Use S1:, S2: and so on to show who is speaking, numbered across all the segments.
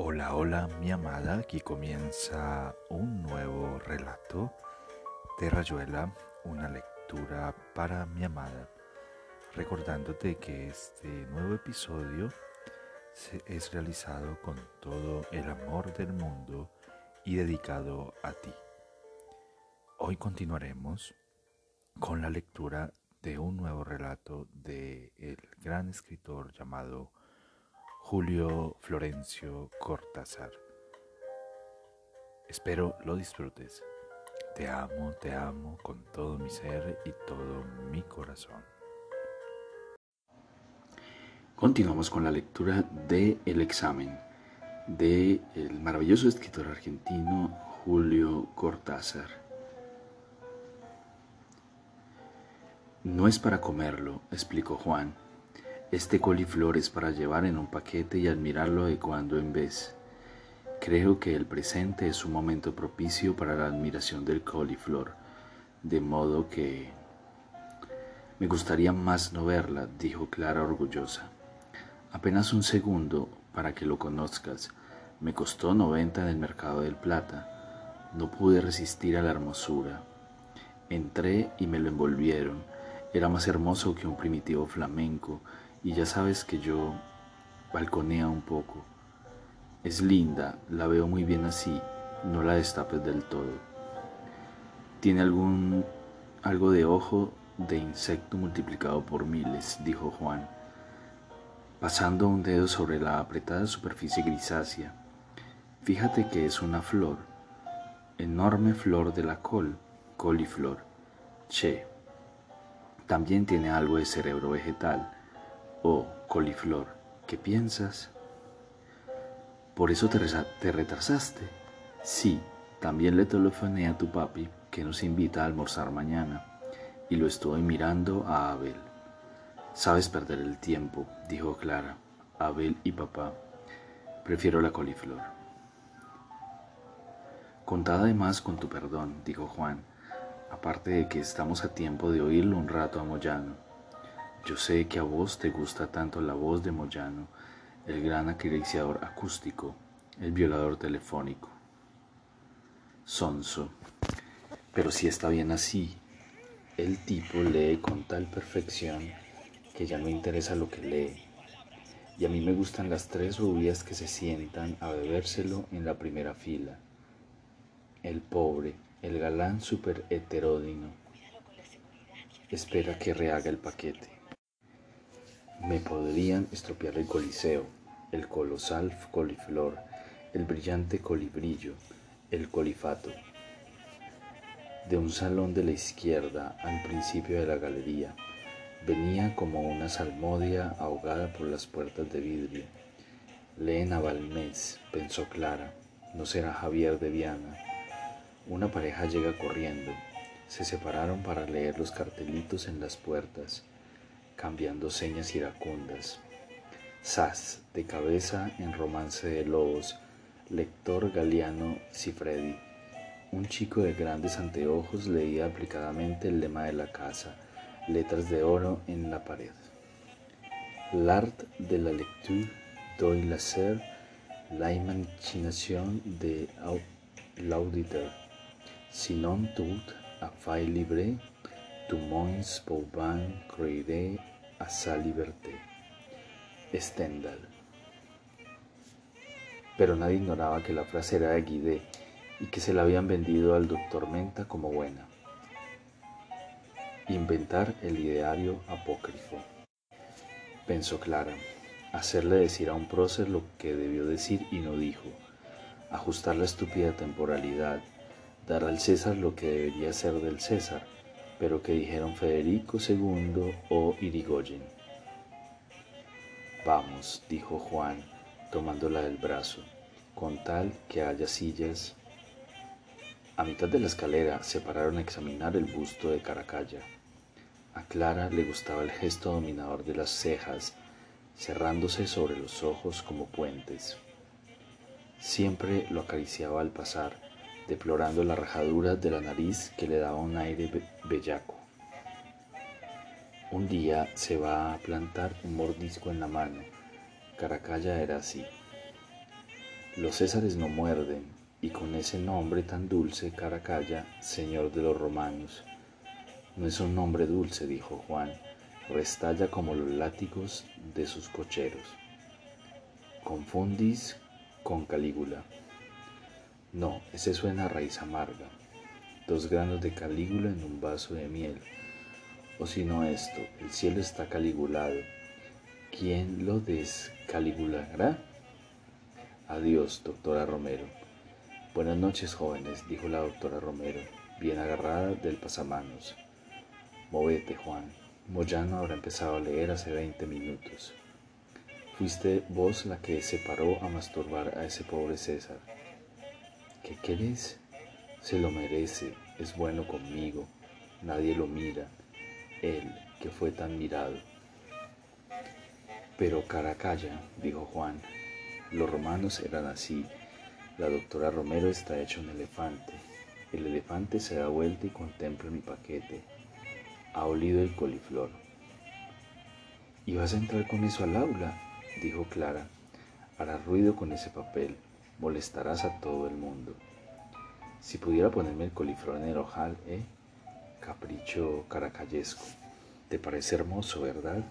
S1: Hola, hola mi amada, aquí comienza un nuevo relato de Rayuela, una lectura para mi amada, recordándote que este nuevo episodio es realizado con todo el amor del mundo y dedicado a ti. Hoy continuaremos con la lectura de un nuevo relato de el gran escritor llamado Julio Florencio Cortázar. Espero lo disfrutes. Te amo, te amo con todo mi ser y todo mi corazón.
S2: Continuamos con la lectura de examen de el maravilloso escritor argentino Julio Cortázar. No es para comerlo, explicó Juan este coliflor es para llevar en un paquete y admirarlo de cuando en vez. Creo que el presente es un momento propicio para la admiración del coliflor, de modo que... Me gustaría más no verla, dijo Clara orgullosa. Apenas un segundo para que lo conozcas. Me costó noventa en el mercado del Plata. No pude resistir a la hermosura. Entré y me lo envolvieron. Era más hermoso que un primitivo flamenco y ya sabes que yo balconea un poco. Es linda, la veo muy bien así, no la destapes del todo. Tiene algún algo de ojo de insecto multiplicado por miles, dijo Juan, pasando un dedo sobre la apretada superficie grisácea. Fíjate que es una flor, enorme flor de la col, coliflor. Che, también tiene algo de cerebro vegetal Oh, coliflor, ¿qué piensas? ¿Por eso te, te retrasaste? Sí, también le telefoné a tu papi que nos invita a almorzar mañana y lo estoy mirando a Abel. Sabes perder el tiempo, dijo Clara. Abel y papá. Prefiero la coliflor. Contada además con tu perdón, dijo Juan, aparte de que estamos a tiempo de oírlo un rato a Moyano. Yo sé que a vos te gusta tanto la voz de Moyano, el gran acariciador acústico, el violador telefónico. Sonso. Pero si está bien así, el tipo lee con tal perfección que ya no interesa lo que lee. Y a mí me gustan las tres rubias que se sientan a bebérselo en la primera fila. El pobre, el galán super heteródino. Espera que rehaga el paquete. Me podrían estropear el coliseo, el colosal coliflor, el brillante colibrillo, el colifato. De un salón de la izquierda al principio de la galería, venía como una salmodia ahogada por las puertas de vidrio. Leen a Balmés, pensó Clara, no será Javier de Viana. Una pareja llega corriendo. Se separaron para leer los cartelitos en las puertas cambiando señas iracundas. Sas, de cabeza en Romance de Lobos, lector Galeano Cifredi. Un chico de grandes anteojos leía aplicadamente el lema de la casa, letras de oro en la pared. L'art de la lecture doit laisser la imagination de l'auditeur, sinon tout a fait libre tout moins pouvant croire a sa liberté. Stendhal. Pero nadie ignoraba que la frase era de Guidé y que se la habían vendido al doctor Menta como buena. Inventar el ideario apócrifo. Pensó Clara, hacerle decir a un prócer lo que debió decir y no dijo, ajustar la estúpida temporalidad, dar al César lo que debería ser del César, pero que dijeron Federico II o Irigoyen. Vamos, dijo Juan, tomándola del brazo, con tal que haya sillas. A mitad de la escalera se pararon a examinar el busto de Caracalla. A Clara le gustaba el gesto dominador de las cejas, cerrándose sobre los ojos como puentes. Siempre lo acariciaba al pasar, deplorando la rajadura de la nariz que le daba un aire bellaco. Un día se va a plantar un mordisco en la mano. Caracalla era así. Los Césares no muerden, y con ese nombre tan dulce, Caracalla, señor de los romanos. No es un nombre dulce, dijo Juan, restalla como los látigos de sus cocheros. Confundís con Calígula. No, ese suena a raíz amarga. Dos granos de Calígula en un vaso de miel. O si no esto, el cielo está caligulado. ¿Quién lo descaligulará? Adiós, doctora Romero. Buenas noches, jóvenes, dijo la doctora Romero, bien agarrada del pasamanos. Movete, Juan. Moyano habrá empezado a leer hace veinte minutos. Fuiste vos la que se paró a masturbar a ese pobre César. ¿Qué querés? Se lo merece, es bueno conmigo, nadie lo mira, él que fue tan mirado. Pero Caracalla, dijo Juan, los romanos eran así. La doctora Romero está hecha un elefante. El elefante se da vuelta y contempla mi paquete. Ha olido el coliflor. ¿Y vas a entrar con eso al aula? dijo Clara. Harás ruido con ese papel. Molestarás a todo el mundo. Si pudiera ponerme el coliflor en el ojal, ¿eh? Capricho caracayesco. ¿Te parece hermoso, verdad?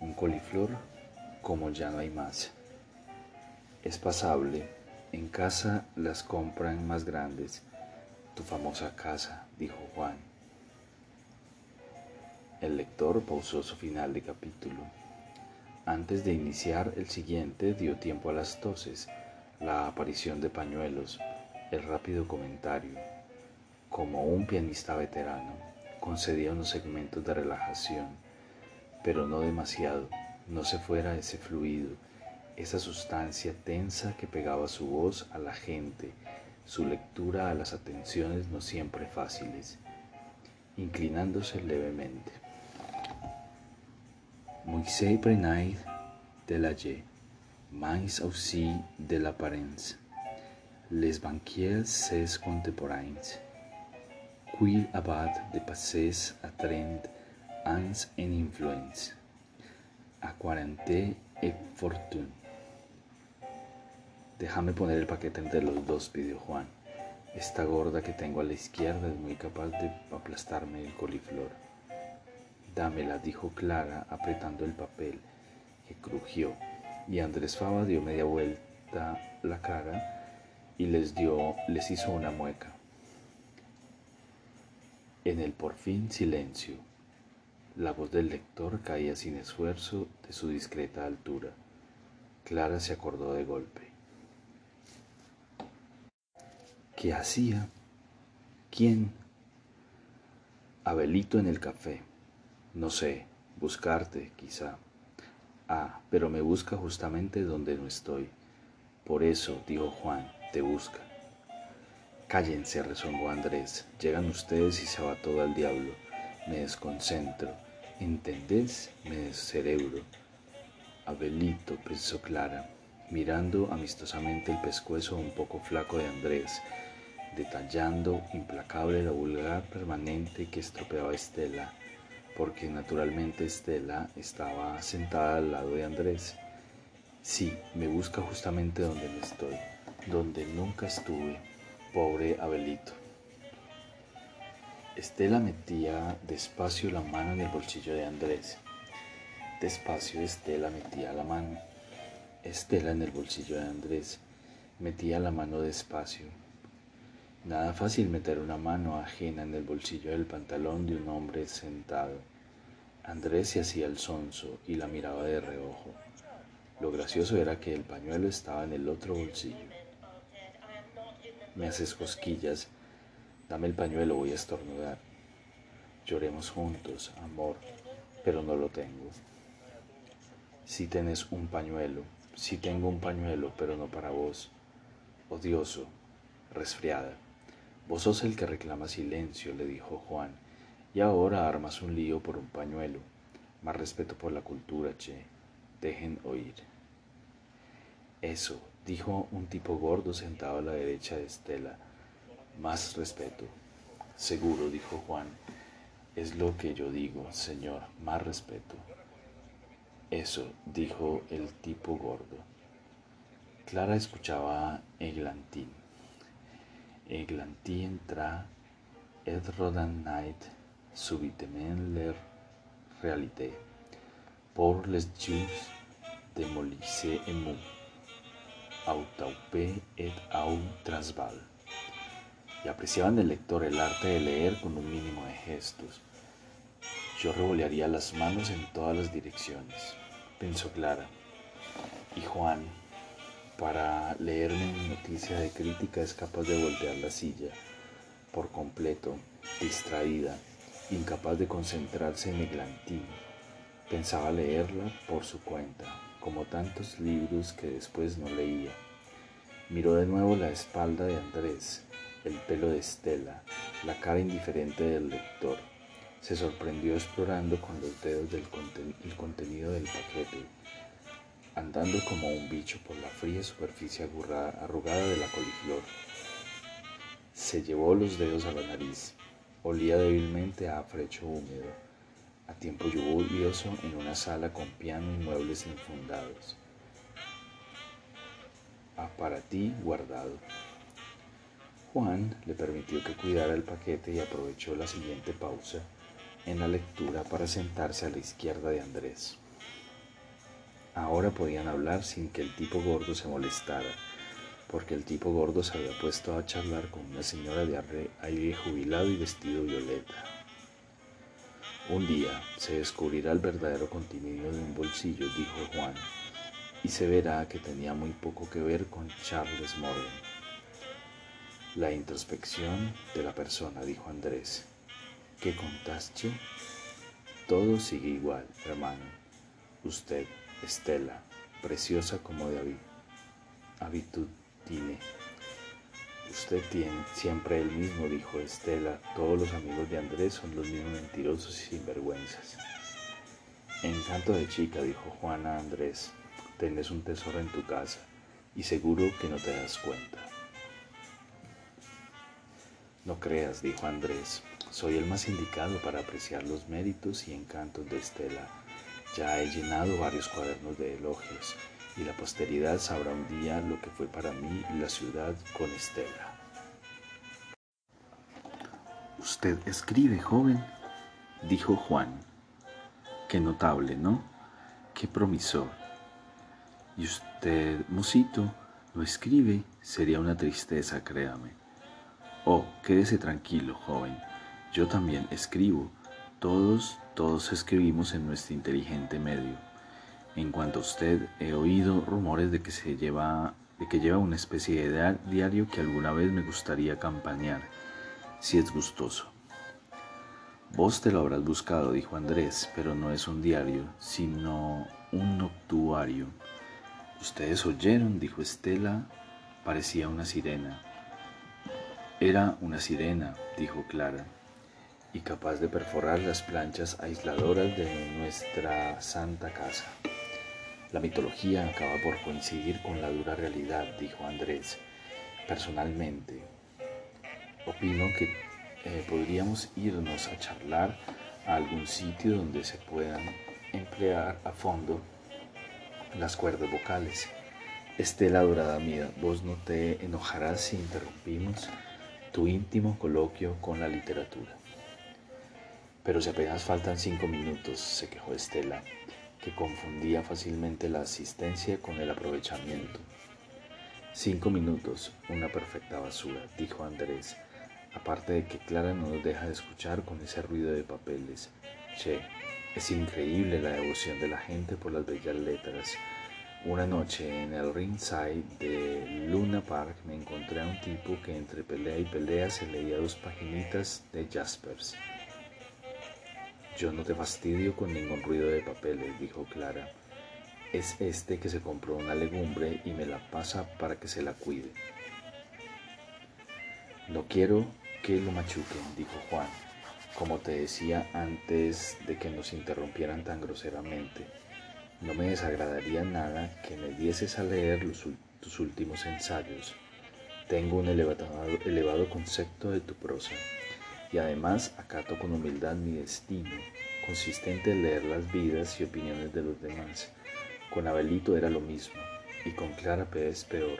S2: Un coliflor como ya no hay más. Es pasable. En casa las compran más grandes. Tu famosa casa, dijo Juan. El lector pausó su final de capítulo. Antes de iniciar el siguiente dio tiempo a las toses, la aparición de pañuelos, el rápido comentario. Como un pianista veterano, concedía unos segmentos de relajación, pero no demasiado, no se fuera ese fluido esa sustancia tensa que pegaba su voz a la gente, su lectura a las atenciones no siempre fáciles, inclinándose levemente. Moisés prenait de la mais aussi de l'apparence, les banquiers ses contemporains, qui abad de passes a trent ans en influence, a quarante et fortune. Déjame poner el paquete entre los dos, pidió Juan. Esta gorda que tengo a la izquierda es muy capaz de aplastarme el coliflor. Dámela, dijo Clara, apretando el papel, que crujió, y Andrés Fava dio media vuelta la cara y les dio, les hizo una mueca. En el por fin silencio, la voz del lector caía sin esfuerzo de su discreta altura. Clara se acordó de golpe. ¿Qué hacía? ¿Quién? Abelito en el café. No sé, buscarte, quizá. Ah, pero me busca justamente donde no estoy. Por eso, dijo Juan, te busca. Cállense, rezongó Andrés. Llegan ustedes y se va todo al diablo. Me desconcentro. ¿Entendés? Me descerebro. Abelito, pensó Clara, mirando amistosamente el pescuezo un poco flaco de Andrés detallando implacable la vulgar permanente que estropeaba Estela, porque naturalmente Estela estaba sentada al lado de Andrés. Sí, me busca justamente donde me estoy, donde nunca estuve, pobre Abelito. Estela metía despacio la mano en el bolsillo de Andrés. Despacio Estela metía la mano. Estela en el bolsillo de Andrés metía la mano despacio Nada fácil meter una mano ajena en el bolsillo del pantalón de un hombre sentado. Andrés se hacía el sonso y la miraba de reojo. Lo gracioso era que el pañuelo estaba en el otro bolsillo. Me haces cosquillas. Dame el pañuelo, voy a estornudar. Lloremos juntos, amor, pero no lo tengo. Si tenés un pañuelo, si tengo un pañuelo, pero no para vos. Odioso, resfriada. Vos sos el que reclama silencio, le dijo Juan, y ahora armas un lío por un pañuelo. Más respeto por la cultura, che. Dejen oír. Eso, dijo un tipo gordo sentado a la derecha de Estela. Más respeto. Seguro, dijo Juan. Es lo que yo digo, señor, más respeto. Eso, dijo el tipo gordo. Clara escuchaba Eglantín. Eglantín tra et rodan night subitement leur réalité pour les jeux de molissé et mou, autaupe et au transval. Y apreciaban el lector el arte de leer con un mínimo de gestos. Yo revolearía las manos en todas las direcciones, pensó Clara. Y Juan, para leerme mi noticia de crítica, es capaz de voltear la silla por completo, distraída, incapaz de concentrarse en Eglantín. Pensaba leerla por su cuenta, como tantos libros que después no leía. Miró de nuevo la espalda de Andrés, el pelo de Estela, la cara indiferente del lector. Se sorprendió explorando con los dedos el contenido del paquete, andando como un bicho por la fría superficie arrugada de la coliflor. Se llevó los dedos a la nariz. Olía débilmente a afrecho húmedo, a tiempo lluvioso en una sala con piano y muebles enfundados. A para ti guardado. Juan le permitió que cuidara el paquete y aprovechó la siguiente pausa en la lectura para sentarse a la izquierda de Andrés. Ahora podían hablar sin que el tipo gordo se molestara, porque el tipo gordo se había puesto a charlar con una señora de aire jubilado y vestido violeta. Un día se descubrirá el verdadero contenido de un bolsillo, dijo Juan, y se verá que tenía muy poco que ver con Charles Morgan. La introspección de la persona, dijo Andrés. ¿Qué contaste? Todo sigue igual, hermano. Usted, Estela, preciosa como de habitud tiene. Usted tiene siempre el mismo, dijo Estela. Todos los amigos de Andrés son los mismos mentirosos y sinvergüenzas. Encanto de chica, dijo Juana Andrés. Tienes un tesoro en tu casa y seguro que no te das cuenta. No creas, dijo Andrés, soy el más indicado para apreciar los méritos y encantos de Estela. Ya he llenado varios cuadernos de elogios y la posteridad sabrá un día lo que fue para mí la ciudad con Estela. Usted escribe, joven, dijo Juan. Qué notable, ¿no? Qué promisor. Y usted, mocito, lo escribe, sería una tristeza, créame. Oh, quédese tranquilo, joven. Yo también escribo. Todos, todos escribimos en nuestro inteligente medio. En cuanto a usted, he oído rumores de que se lleva, de que lleva una especie de diario que alguna vez me gustaría campañar, si es gustoso. Vos te lo habrás buscado, dijo Andrés, pero no es un diario, sino un noctuario. Ustedes oyeron, dijo Estela, parecía una sirena. Era una sirena, dijo Clara, y capaz de perforar las planchas aisladoras de nuestra santa casa. La mitología acaba por coincidir con la dura realidad, dijo Andrés. Personalmente, opino que eh, podríamos irnos a charlar a algún sitio donde se puedan emplear a fondo las cuerdas vocales. Estela dorada mía, vos no te enojarás si interrumpimos tu íntimo coloquio con la literatura. Pero si apenas faltan cinco minutos, se quejó Estela, que confundía fácilmente la asistencia con el aprovechamiento. Cinco minutos, una perfecta basura, dijo Andrés, aparte de que Clara no nos deja de escuchar con ese ruido de papeles. Che, es increíble la devoción de la gente por las bellas letras una noche en el ringside de Luna Park me encontré a un tipo que entre pelea y pelea se leía dos paginitas de Jaspers. Yo no te fastidio con ningún ruido de papeles, dijo Clara. Es este que se compró una legumbre y me la pasa para que se la cuide. No quiero que lo machuquen, dijo Juan, como te decía antes de que nos interrumpieran tan groseramente. No me desagradaría nada que me dieses a leer tus últimos ensayos. Tengo un elevado, elevado concepto de tu prosa y además acato con humildad mi destino, consistente en leer las vidas y opiniones de los demás. Con Abelito era lo mismo. y con Clara es peor,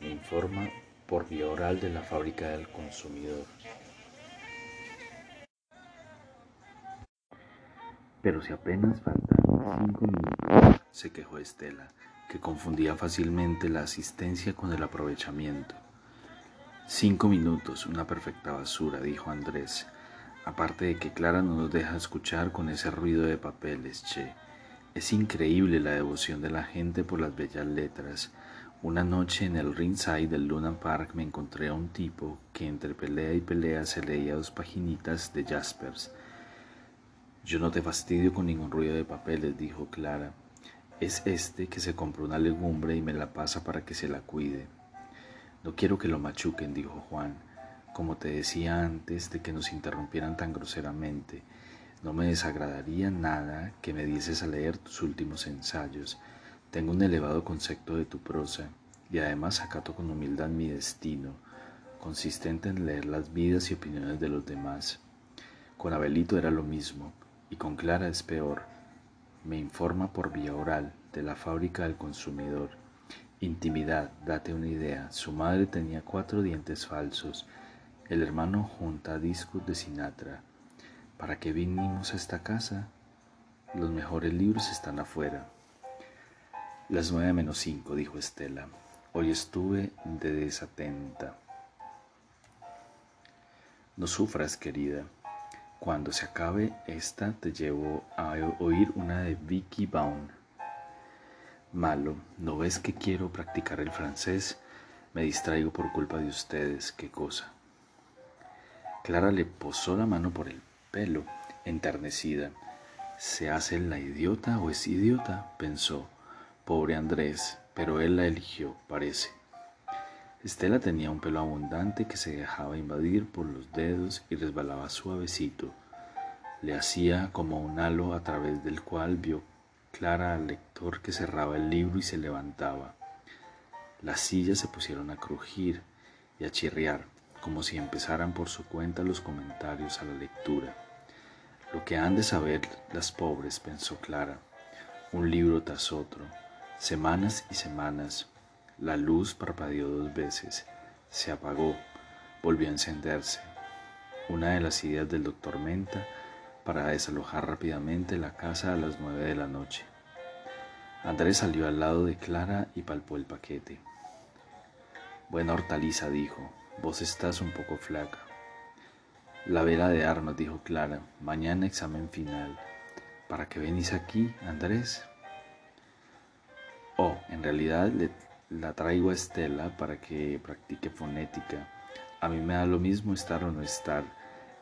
S2: me informa por vía oral de la fábrica del consumidor. Pero si apenas faltan cinco minutos, se quejó Estela, que confundía fácilmente la asistencia con el aprovechamiento. Cinco minutos, una perfecta basura, dijo Andrés. Aparte de que Clara no nos deja escuchar con ese ruido de papeles, che. Es increíble la devoción de la gente por las bellas letras. Una noche en el ringside del Luna Park me encontré a un tipo que entre pelea y pelea se leía dos paginitas de Jaspers. Yo no te fastidio con ningún ruido de papeles, dijo Clara. Es este que se compró una legumbre y me la pasa para que se la cuide. No quiero que lo machuquen, dijo Juan. Como te decía antes de que nos interrumpieran tan groseramente, no me desagradaría nada que me dieses a leer tus últimos ensayos. Tengo un elevado concepto de tu prosa y además acato con humildad mi destino, consistente en leer las vidas y opiniones de los demás. Con Abelito era lo mismo y con Clara es peor. Me informa por vía oral de la fábrica del consumidor. Intimidad, date una idea. Su madre tenía cuatro dientes falsos. El hermano junta discos de Sinatra. ¿Para qué vinimos a esta casa? Los mejores libros están afuera. Las nueve menos cinco, dijo Estela. Hoy estuve de desatenta. No sufras, querida. Cuando se acabe esta, te llevo a oír una de Vicky Baum. Malo, ¿no ves que quiero practicar el francés? Me distraigo por culpa de ustedes, qué cosa. Clara le posó la mano por el pelo, enternecida. ¿Se hace la idiota o es idiota? pensó. Pobre Andrés, pero él la eligió, parece. Estela tenía un pelo abundante que se dejaba invadir por los dedos y resbalaba suavecito. Le hacía como un halo a través del cual vio clara al lector que cerraba el libro y se levantaba. Las sillas se pusieron a crujir y a chirriar como si empezaran por su cuenta los comentarios a la lectura. Lo que han de saber las pobres, pensó Clara, un libro tras otro, semanas y semanas. La luz parpadeó dos veces, se apagó, volvió a encenderse. Una de las ideas del doctor Menta para desalojar rápidamente la casa a las nueve de la noche. Andrés salió al lado de Clara y palpó el paquete. Buena hortaliza, dijo, Vos estás un poco flaca. La vela de armas, dijo Clara. Mañana examen final. ¿Para qué venís aquí, Andrés? Oh, en realidad la traigo a Estela para que practique fonética. A mí me da lo mismo estar o no estar.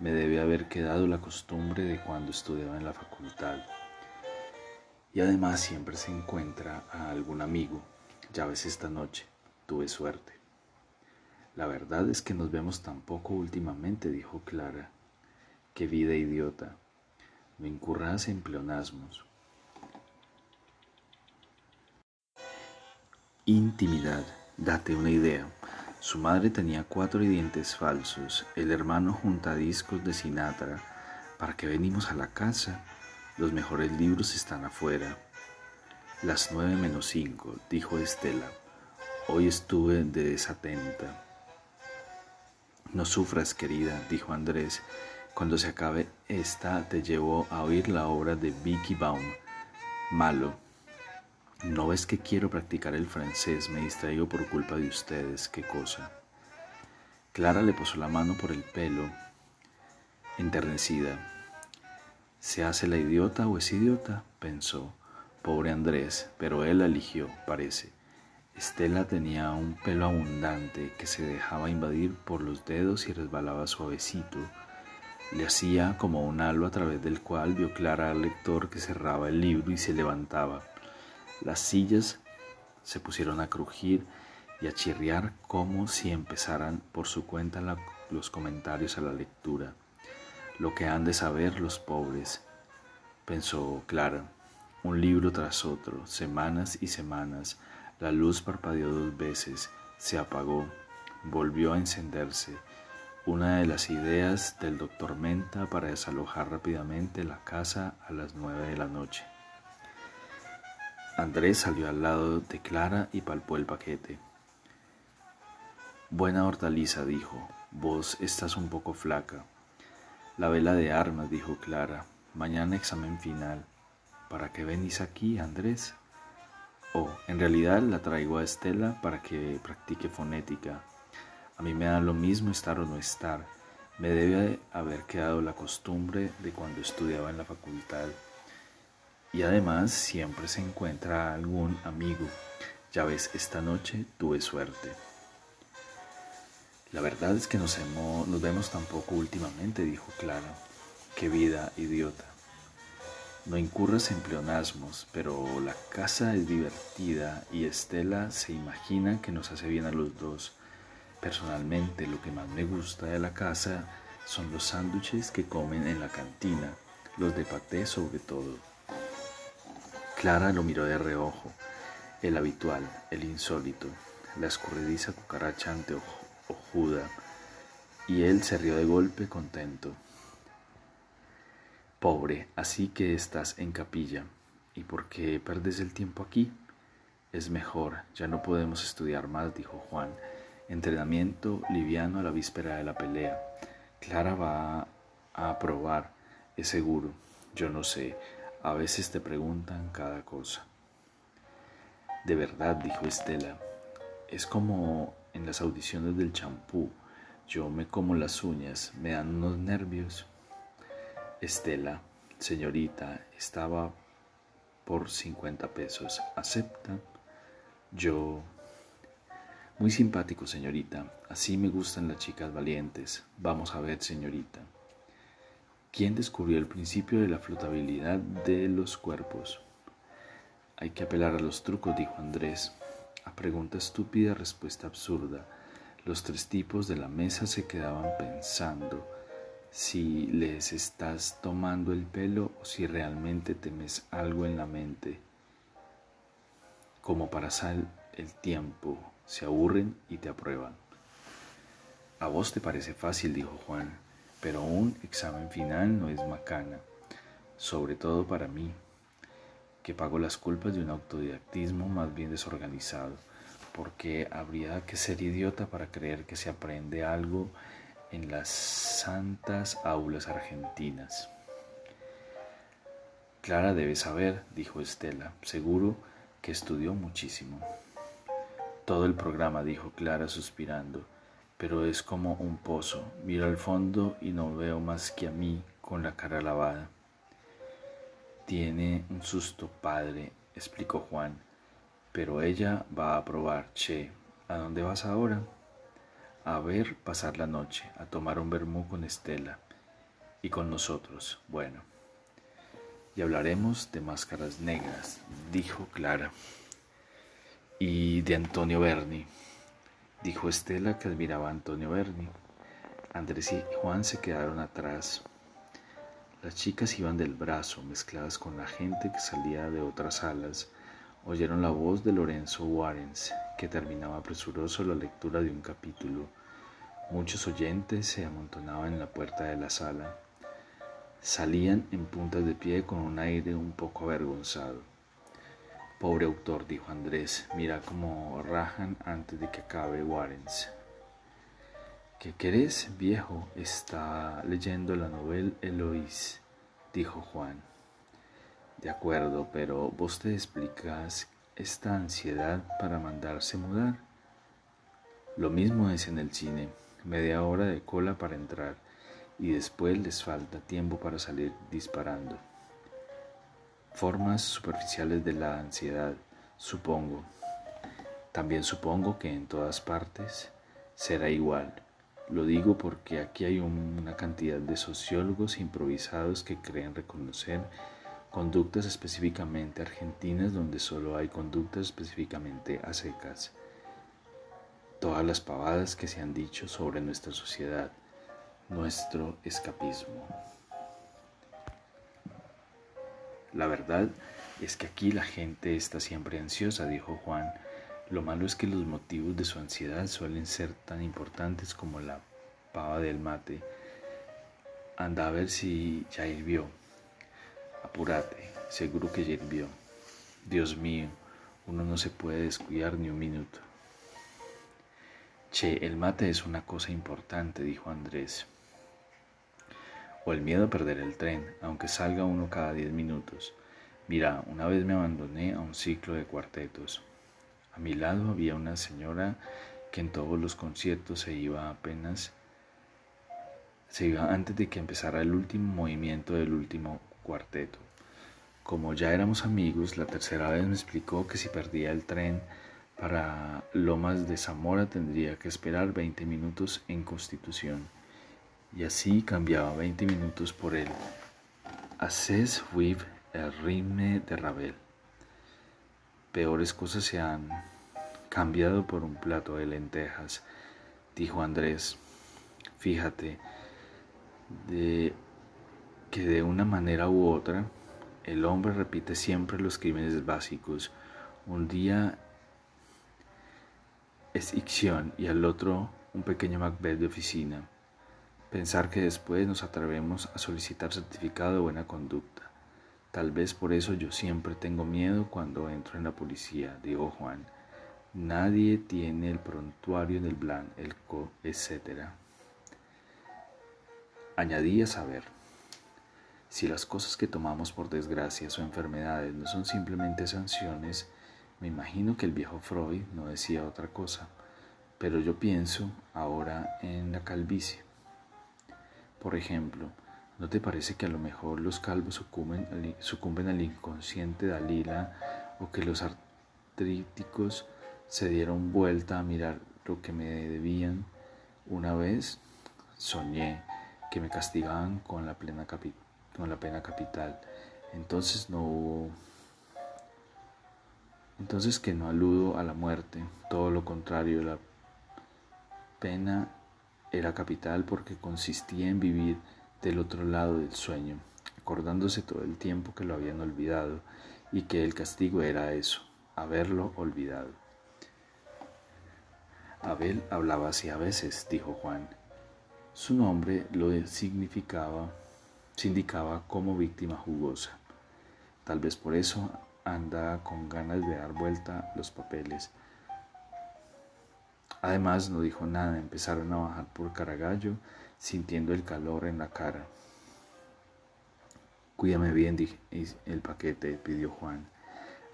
S2: Me debe haber quedado la costumbre de cuando estudiaba en la facultad. Y además siempre se encuentra a algún amigo. Ya ves esta noche. Tuve suerte. La verdad es que nos vemos tan poco últimamente, dijo Clara. Qué vida idiota. No incurras en pleonasmos. Intimidad. Date una idea. Su madre tenía cuatro dientes falsos, el hermano junta discos de Sinatra. ¿Para qué venimos a la casa? Los mejores libros están afuera. Las nueve menos cinco, dijo Estela. Hoy estuve de desatenta. No sufras, querida, dijo Andrés. Cuando se acabe esta, te llevo a oír la obra de Vicky Baum. Malo. No ves que quiero practicar el francés, me distraigo por culpa de ustedes, qué cosa. Clara le posó la mano por el pelo, enternecida. ¿Se hace la idiota o es idiota? pensó. Pobre Andrés, pero él la eligió, parece. Estela tenía un pelo abundante que se dejaba invadir por los dedos y resbalaba suavecito. Le hacía como un halo a través del cual vio clara al lector que cerraba el libro y se levantaba. Las sillas se pusieron a crujir y a chirriar como si empezaran por su cuenta los comentarios a la lectura. Lo que han de saber los pobres, pensó Clara, un libro tras otro, semanas y semanas, la luz parpadeó dos veces, se apagó, volvió a encenderse. Una de las ideas del doctor Menta para desalojar rápidamente la casa a las nueve de la noche. Andrés salió al lado de Clara y palpó el paquete. Buena hortaliza, dijo. Vos estás un poco flaca. La vela de armas, dijo Clara. Mañana examen final. ¿Para qué venís aquí, Andrés? Oh, en realidad la traigo a Estela para que practique fonética. A mí me da lo mismo estar o no estar. Me debe haber quedado la costumbre de cuando estudiaba en la facultad. Y además siempre se encuentra algún amigo. Ya ves, esta noche tuve suerte. La verdad es que nos, hemos, nos vemos tampoco últimamente, dijo Clara. Qué vida idiota. No incurras en pleonasmos, pero la casa es divertida y Estela se imagina que nos hace bien a los dos. Personalmente, lo que más me gusta de la casa son los sándwiches que comen en la cantina, los de paté sobre todo. Clara lo miró de reojo, el habitual, el insólito, la escurridiza cucaracha ojuda, y él se rió de golpe contento. Pobre, así que estás en capilla. ¿Y por qué perdes el tiempo aquí? Es mejor, ya no podemos estudiar más, dijo Juan. Entrenamiento liviano a la víspera de la pelea. Clara va a aprobar, es seguro. Yo no sé, a veces te preguntan cada cosa. De verdad, dijo Estela, es como en las audiciones del champú. Yo me como las uñas, me dan unos nervios. Estela, señorita, estaba por 50 pesos. ¿Acepta? Yo... Muy simpático, señorita. Así me gustan las chicas valientes. Vamos a ver, señorita. ¿Quién descubrió el principio de la flotabilidad de los cuerpos? Hay que apelar a los trucos, dijo Andrés. A pregunta estúpida, respuesta absurda. Los tres tipos de la mesa se quedaban pensando si les estás tomando el pelo o si realmente temes algo en la mente. Como para sal el tiempo, se aburren y te aprueban. A vos te parece fácil, dijo Juan, pero un examen final no es macana, sobre todo para mí, que pago las culpas de un autodidactismo más bien desorganizado, porque habría que ser idiota para creer que se aprende algo en las santas aulas argentinas. Clara debe saber, dijo Estela, seguro que estudió muchísimo. Todo el programa, dijo Clara suspirando, pero es como un pozo. Miro al fondo y no veo más que a mí con la cara lavada. Tiene un susto padre, explicó Juan, pero ella va a probar. Che, ¿a dónde vas ahora? a ver pasar la noche, a tomar un vermú con Estela y con nosotros. Bueno, y hablaremos de máscaras negras, dijo Clara. Y de Antonio Berni, dijo Estela que admiraba a Antonio Berni. Andrés y Juan se quedaron atrás. Las chicas iban del brazo, mezcladas con la gente que salía de otras salas. Oyeron la voz de Lorenzo Warrens, que terminaba presuroso la lectura de un capítulo. Muchos oyentes se amontonaban en la puerta de la sala. Salían en puntas de pie con un aire un poco avergonzado. Pobre autor, dijo Andrés, mira cómo rajan antes de que acabe Warrens. ¿Qué querés, viejo? Está leyendo la novela Eloís, dijo Juan. De acuerdo, pero vos te explicas esta ansiedad para mandarse mudar. Lo mismo es en el cine, media hora de cola para entrar y después les falta tiempo para salir disparando. Formas superficiales de la ansiedad, supongo. También supongo que en todas partes será igual. Lo digo porque aquí hay una cantidad de sociólogos improvisados que creen reconocer conductas específicamente argentinas donde solo hay conductas específicamente a. Todas las pavadas que se han dicho sobre nuestra sociedad, nuestro escapismo. La verdad es que aquí la gente está siempre ansiosa, dijo Juan. Lo malo es que los motivos de su ansiedad suelen ser tan importantes como la pava del mate. Anda a ver si ya hirvió. Apúrate, seguro que ya hirvió. Dios mío, uno no se puede descuidar ni un minuto. Che, el mate es una cosa importante, dijo Andrés. O el miedo a perder el tren, aunque salga uno cada diez minutos. Mira, una vez me abandoné a un ciclo de cuartetos. A mi lado había una señora que en todos los conciertos se iba apenas, se iba antes de que empezara el último movimiento del último cuarteto. Como ya éramos amigos, la tercera vez me explicó que si perdía el tren para Lomas de Zamora tendría que esperar 20 minutos en Constitución. Y así cambiaba 20 minutos por el Haces with el ritme de Ravel. Peores cosas se han cambiado por un plato de lentejas, dijo Andrés. Fíjate que de una manera u otra el hombre repite siempre los crímenes básicos. Un día es ficción y al otro un pequeño Macbeth de oficina. Pensar que después nos atrevemos a solicitar certificado de buena conducta. Tal vez por eso yo siempre tengo miedo cuando entro en la policía, dijo Juan. Nadie tiene el prontuario en el plan, el co, etc. Añadí a saber, si las cosas que tomamos por desgracias o enfermedades no son simplemente sanciones, me imagino que el viejo Freud no decía otra cosa, pero yo pienso ahora en la calvicie. Por ejemplo, ¿no te parece que a lo mejor los calvos sucumben, sucumben al inconsciente Dalila o que los artríticos se dieron vuelta a mirar lo que me debían? Una vez soñé que me castigaban con la, con la pena capital. Entonces no hubo entonces que no aludo a la muerte, todo lo contrario, la pena era capital porque consistía en vivir del otro lado del sueño, acordándose todo el tiempo que lo habían olvidado y que el castigo era eso, haberlo olvidado. Abel hablaba así a veces, dijo Juan. Su nombre lo significaba, indicaba como víctima jugosa. Tal vez por eso anda con ganas de dar vuelta los papeles. Además no dijo nada, empezaron a bajar por Caragallo, sintiendo el calor en la cara. Cuídame bien, dije, el paquete, pidió Juan,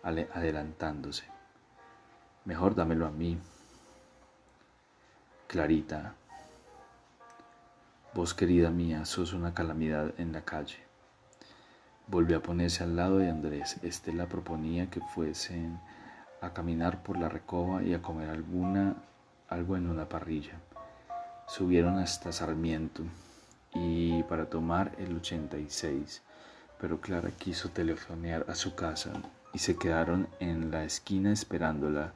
S2: adelantándose. Mejor dámelo a mí. Clarita, vos querida mía, sos una calamidad en la calle. Volvió a ponerse al lado de Andrés. Estela proponía que fuesen a caminar por la recoba y a comer alguna, algo en una parrilla. Subieron hasta Sarmiento y para tomar el 86, pero Clara quiso telefonear a su casa y se quedaron en la esquina esperándola.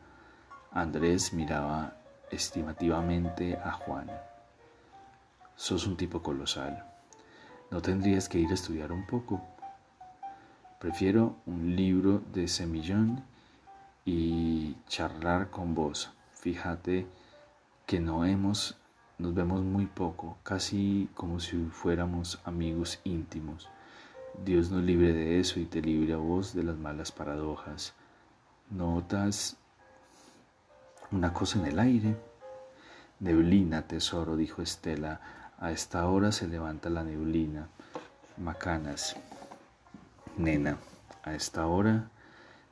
S2: Andrés miraba estimativamente a Juan. Sos un tipo colosal. ¿No tendrías que ir a estudiar un poco? Prefiero un libro de semillón y charlar con vos. Fíjate que no hemos, nos vemos muy poco, casi como si fuéramos amigos íntimos. Dios nos libre de eso y te libre a vos de las malas paradojas. ¿Notas una cosa en el aire? Neblina, tesoro, dijo Estela. A esta hora se levanta la neblina. Macanas. Nena, a esta hora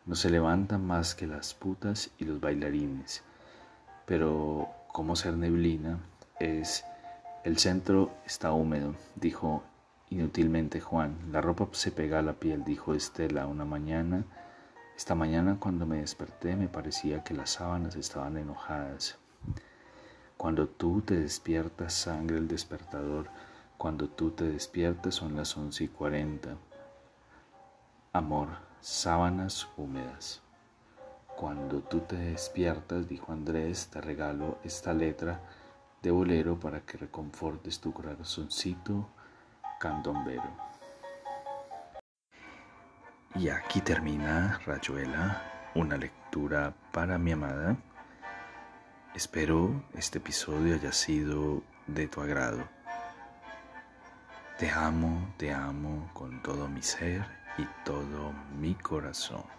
S2: no se levantan más que las putas y los bailarines. Pero como ser neblina es el centro está húmedo, dijo inútilmente Juan. La ropa se pega a la piel, dijo Estela una mañana. Esta mañana cuando me desperté me parecía que las sábanas estaban enojadas. Cuando tú te despiertas, sangre el despertador. Cuando tú te despiertas son las once y cuarenta. Amor, sábanas húmedas. Cuando tú te despiertas, dijo Andrés, te regalo esta letra de bolero para que reconfortes tu corazoncito candombero.
S1: Y aquí termina Rayuela, una lectura para mi amada. Espero este episodio haya sido de tu agrado. Te amo, te amo con todo mi ser y todo mi corazón.